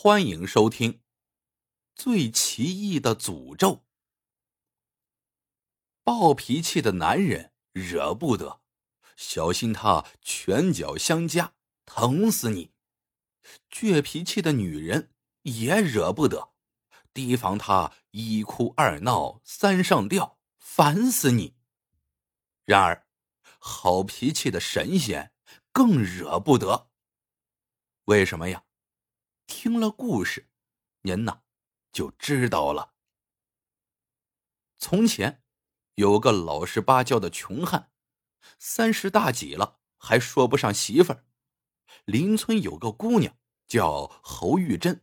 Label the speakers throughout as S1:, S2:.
S1: 欢迎收听《最奇异的诅咒》。暴脾气的男人惹不得，小心他拳脚相加，疼死你；倔脾气的女人也惹不得，提防他一哭二闹三上吊，烦死你。然而，好脾气的神仙更惹不得。为什么呀？听了故事，您呐就知道了。从前有个老实巴交的穷汉，三十大几了还说不上媳妇儿。邻村有个姑娘叫侯玉珍，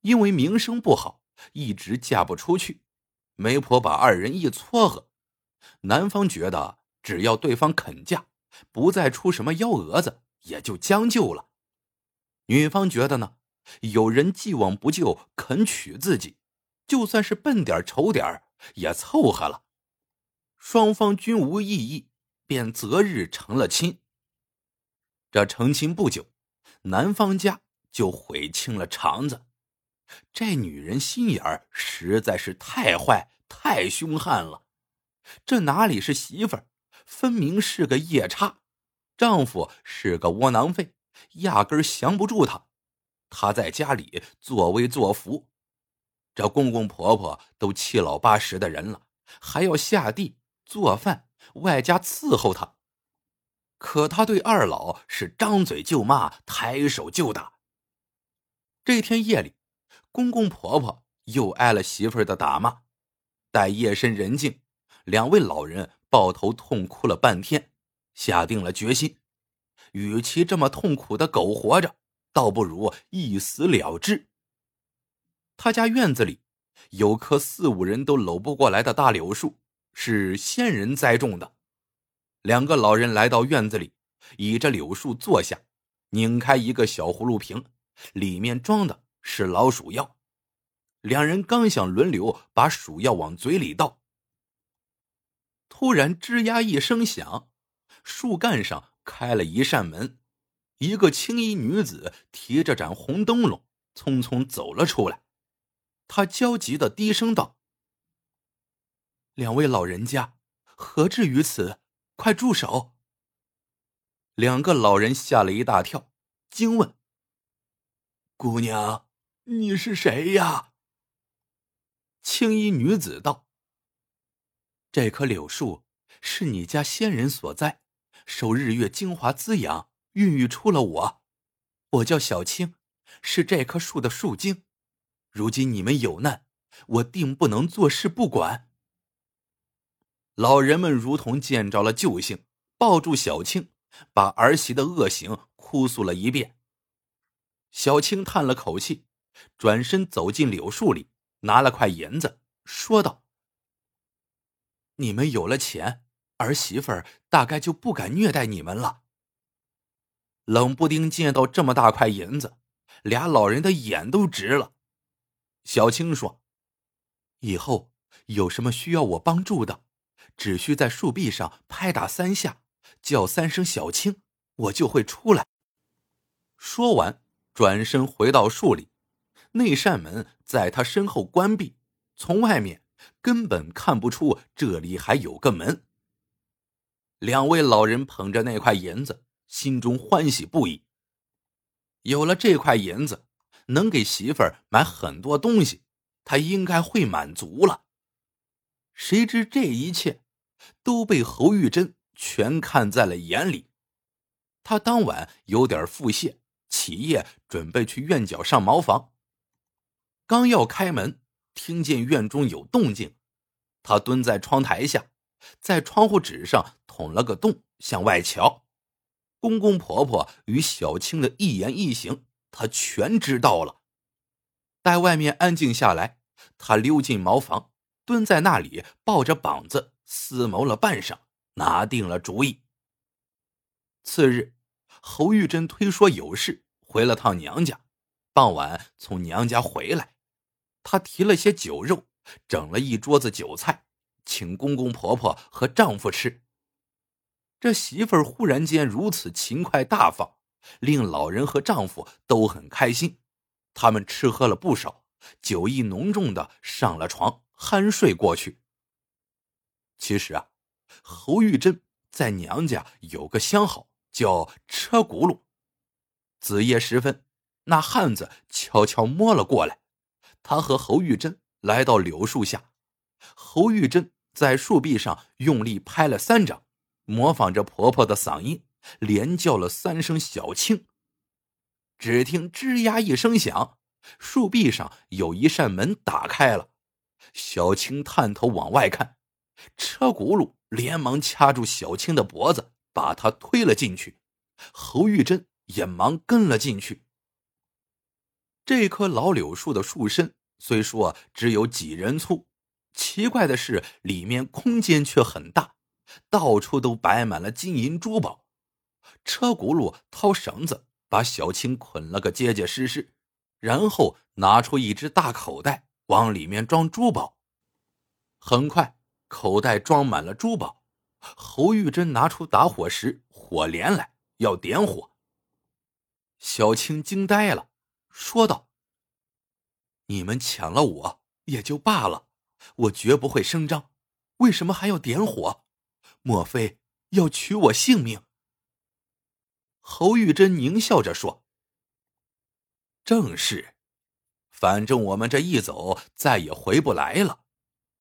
S1: 因为名声不好，一直嫁不出去。媒婆把二人一撮合，男方觉得只要对方肯嫁，不再出什么幺蛾子，也就将就了。女方觉得呢？有人既往不咎，肯娶自己，就算是笨点丑点也凑合了。双方均无异议，便择日成了亲。这成亲不久，男方家就悔青了肠子。这女人心眼儿实在是太坏、太凶悍了。这哪里是媳妇儿，分明是个夜叉。丈夫是个窝囊废，压根降不住她。他在家里作威作福，这公公婆婆都七老八十的人了，还要下地做饭，外加伺候他。可他对二老是张嘴就骂，抬手就打。这天夜里，公公婆婆又挨了媳妇儿的打骂。待夜深人静，两位老人抱头痛哭了半天，下定了决心：与其这么痛苦的苟活着。倒不如一死了之。他家院子里有棵四五人都搂不过来的大柳树，是仙人栽种的。两个老人来到院子里，倚着柳树坐下，拧开一个小葫芦瓶，里面装的是老鼠药。两人刚想轮流把鼠药往嘴里倒，突然吱呀一声响，树干上开了一扇门。一个青衣女子提着盏红灯笼，匆匆走了出来。她焦急的低声道：“两位老人家，何至于此？快住手！”两个老人吓了一大跳，惊问：“姑娘，你是谁呀？”青衣女子道：“这棵柳树是你家仙人所在，受日月精华滋养。”孕育出了我，我叫小青，是这棵树的树精。如今你们有难，我定不能坐视不管。老人们如同见着了救星，抱住小青，把儿媳的恶行哭诉了一遍。小青叹了口气，转身走进柳树里，拿了块银子，说道：“你们有了钱，儿媳妇儿大概就不敢虐待你们了。”冷不丁见到这么大块银子，俩老人的眼都直了。小青说：“以后有什么需要我帮助的，只需在树壁上拍打三下，叫三声‘小青’，我就会出来。”说完，转身回到树里，那扇门在他身后关闭，从外面根本看不出这里还有个门。两位老人捧着那块银子。心中欢喜不已。有了这块银子，能给媳妇儿买很多东西，他应该会满足了。谁知这一切都被侯玉珍全看在了眼里。他当晚有点腹泻，起夜准备去院角上茅房。刚要开门，听见院中有动静，他蹲在窗台下，在窗户纸上捅了个洞，向外瞧。公公婆婆与小青的一言一行，他全知道了。待外面安静下来，他溜进茅房，蹲在那里，抱着膀子思谋了半晌，拿定了主意。次日，侯玉珍推说有事回了趟娘家，傍晚从娘家回来，她提了些酒肉，整了一桌子酒菜，请公公婆婆和丈夫吃。这媳妇儿忽然间如此勤快大方，令老人和丈夫都很开心。他们吃喝了不少，酒意浓重的上了床，酣睡过去。其实啊，侯玉珍在娘家有个相好，叫车轱辘。子夜时分，那汉子悄悄摸了过来，他和侯玉珍来到柳树下，侯玉珍在树壁上用力拍了三掌，模仿着婆婆的嗓音，连叫了三声“小青”。只听“吱呀”一声响，树壁上有一扇门打开了。小青探头往外看，车轱辘连忙掐住小青的脖子，把她推了进去。侯玉珍也忙跟了进去。这棵老柳树的树身虽说只有几人粗，奇怪的是里面空间却很大，到处都摆满了金银珠宝。车轱辘掏绳子。把小青捆了个结结实实，然后拿出一只大口袋，往里面装珠宝。很快，口袋装满了珠宝。侯玉珍拿出打火石、火镰来，要点火。小青惊呆了，说道：“你们抢了我也就罢了，我绝不会声张，为什么还要点火？莫非要取我性命？”侯玉珍狞笑着说：“正是，反正我们这一走再也回不来了，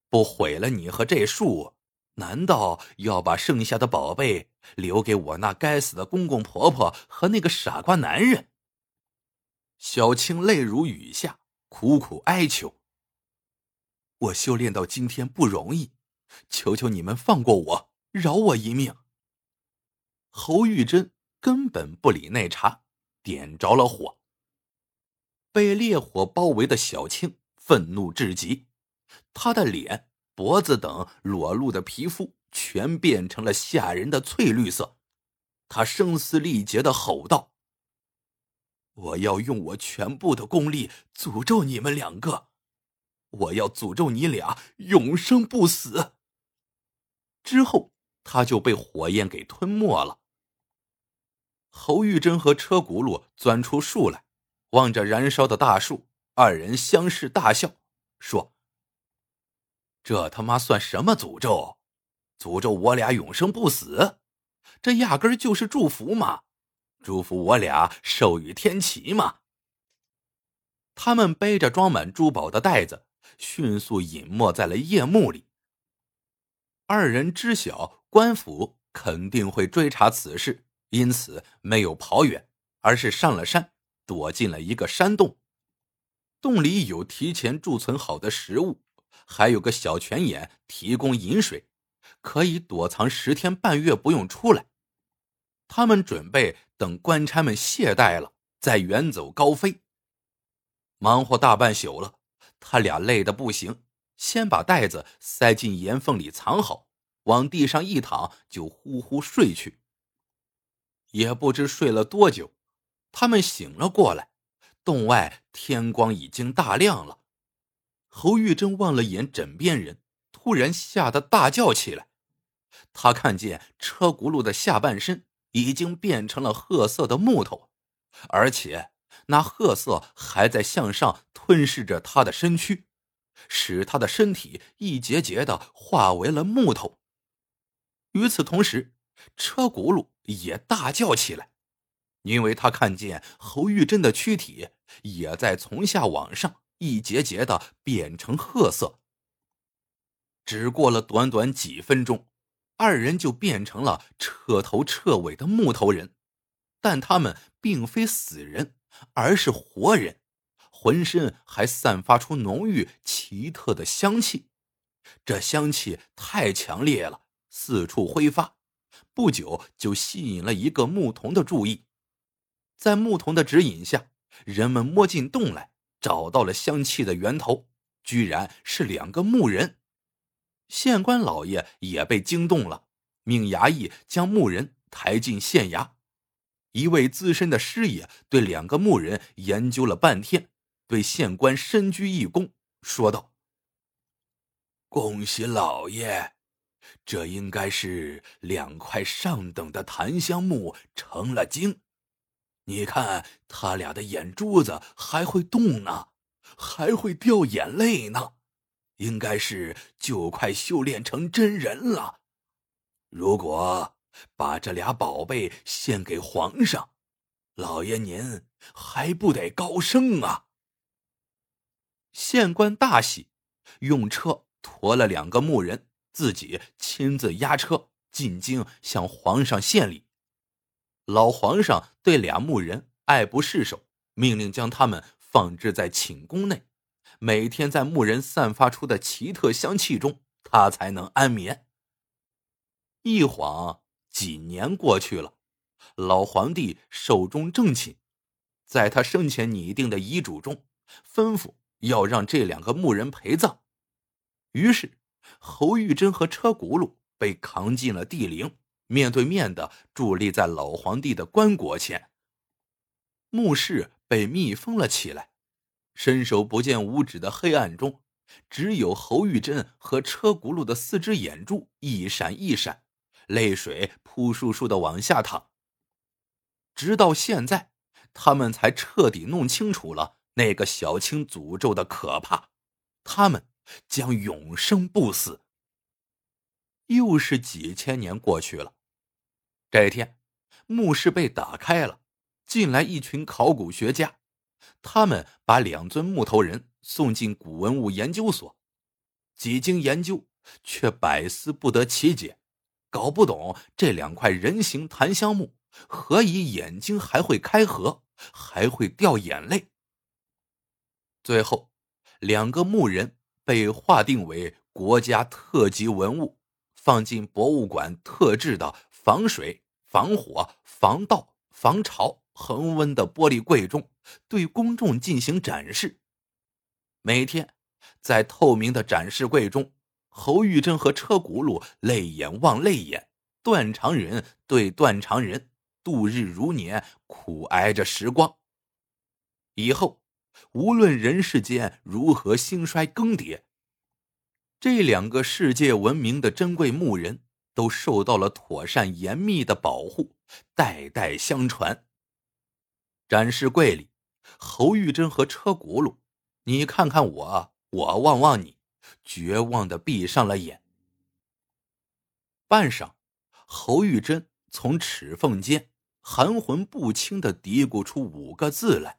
S1: 不毁了你和这树，难道要把剩下的宝贝留给我那该死的公公婆婆和那个傻瓜男人？”小青泪如雨下，苦苦哀求：“我修炼到今天不容易，求求你们放过我，饶我一命。”侯玉珍。根本不理那茬，点着了火。被烈火包围的小青愤怒至极，她的脸、脖子等裸露的皮肤全变成了吓人的翠绿色。她声嘶力竭的吼道：“我要用我全部的功力诅咒你们两个，我要诅咒你俩永生不死。”之后，他就被火焰给吞没了。侯玉珍和车轱辘钻出树来，望着燃烧的大树，二人相视大笑，说：“这他妈算什么诅咒？诅咒我俩永生不死？这压根就是祝福嘛！祝福我俩寿与天齐嘛！”他们背着装满珠宝的袋子，迅速隐没在了夜幕里。二人知晓官府肯定会追查此事。因此没有跑远，而是上了山，躲进了一个山洞。洞里有提前贮存好的食物，还有个小泉眼提供饮水，可以躲藏十天半月不用出来。他们准备等官差们懈怠了，再远走高飞。忙活大半宿了，他俩累得不行，先把袋子塞进岩缝里藏好，往地上一躺，就呼呼睡去。也不知睡了多久，他们醒了过来，洞外天光已经大亮了。侯玉珍望了眼枕边人，突然吓得大叫起来。他看见车轱辘的下半身已经变成了褐色的木头，而且那褐色还在向上吞噬着他的身躯，使他的身体一节节的化为了木头。与此同时，车轱辘。也大叫起来，因为他看见侯玉珍的躯体也在从下往上一节节的变成褐色。只过了短短几分钟，二人就变成了彻头彻尾的木头人，但他们并非死人，而是活人，浑身还散发出浓郁奇特的香气，这香气太强烈了，四处挥发。不久就吸引了一个牧童的注意，在牧童的指引下，人们摸进洞来，找到了香气的源头，居然是两个牧人。县官老爷也被惊动了，命衙役将牧人抬进县衙。一位资深的师爷对两个牧人研究了半天，对县官深鞠一躬，说道：“恭喜老爷。”这应该是两块上等的檀香木成了精，你看他俩的眼珠子还会动呢，还会掉眼泪呢，应该是就快修炼成真人了。如果把这俩宝贝献给皇上，老爷您还不得高升啊？县官大喜，用车驮了两个木人，自己亲自押车进京向皇上献礼。老皇上对俩牧人爱不释手，命令将他们放置在寝宫内，每天在牧人散发出的奇特香气中，他才能安眠。一晃几年过去了，老皇帝寿终正寝，在他生前拟定的遗嘱中，吩咐要让这两个牧人陪葬。于是，侯玉珍和车轱辘被扛进了地陵。面对面的伫立在老皇帝的棺椁前，墓室被密封了起来。伸手不见五指的黑暗中，只有侯玉珍和车轱辘的四只眼珠一闪一闪，泪水扑簌簌的往下淌。直到现在，他们才彻底弄清楚了那个小青诅咒的可怕。他们将永生不死。又是几千年过去了。这一天，墓室被打开了，进来一群考古学家。他们把两尊木头人送进古文物研究所，几经研究，却百思不得其解，搞不懂这两块人形檀香木何以眼睛还会开合，还会掉眼泪。最后，两个木人被划定为国家特级文物，放进博物馆特制的。防水、防火、防盗、防潮、恒温的玻璃柜中，对公众进行展示。每天，在透明的展示柜中，侯玉珍和车轱辘泪眼望泪眼，断肠人对断肠人，度日如年，苦挨着时光。以后，无论人世间如何兴衰更迭，这两个世界闻名的珍贵木人。都受到了妥善严密的保护，代代相传。展示柜里，侯玉珍和车轱辘，你看看我，我望望你，绝望的闭上了眼。半晌，侯玉珍从齿缝间含混不清的嘀咕出五个字来：“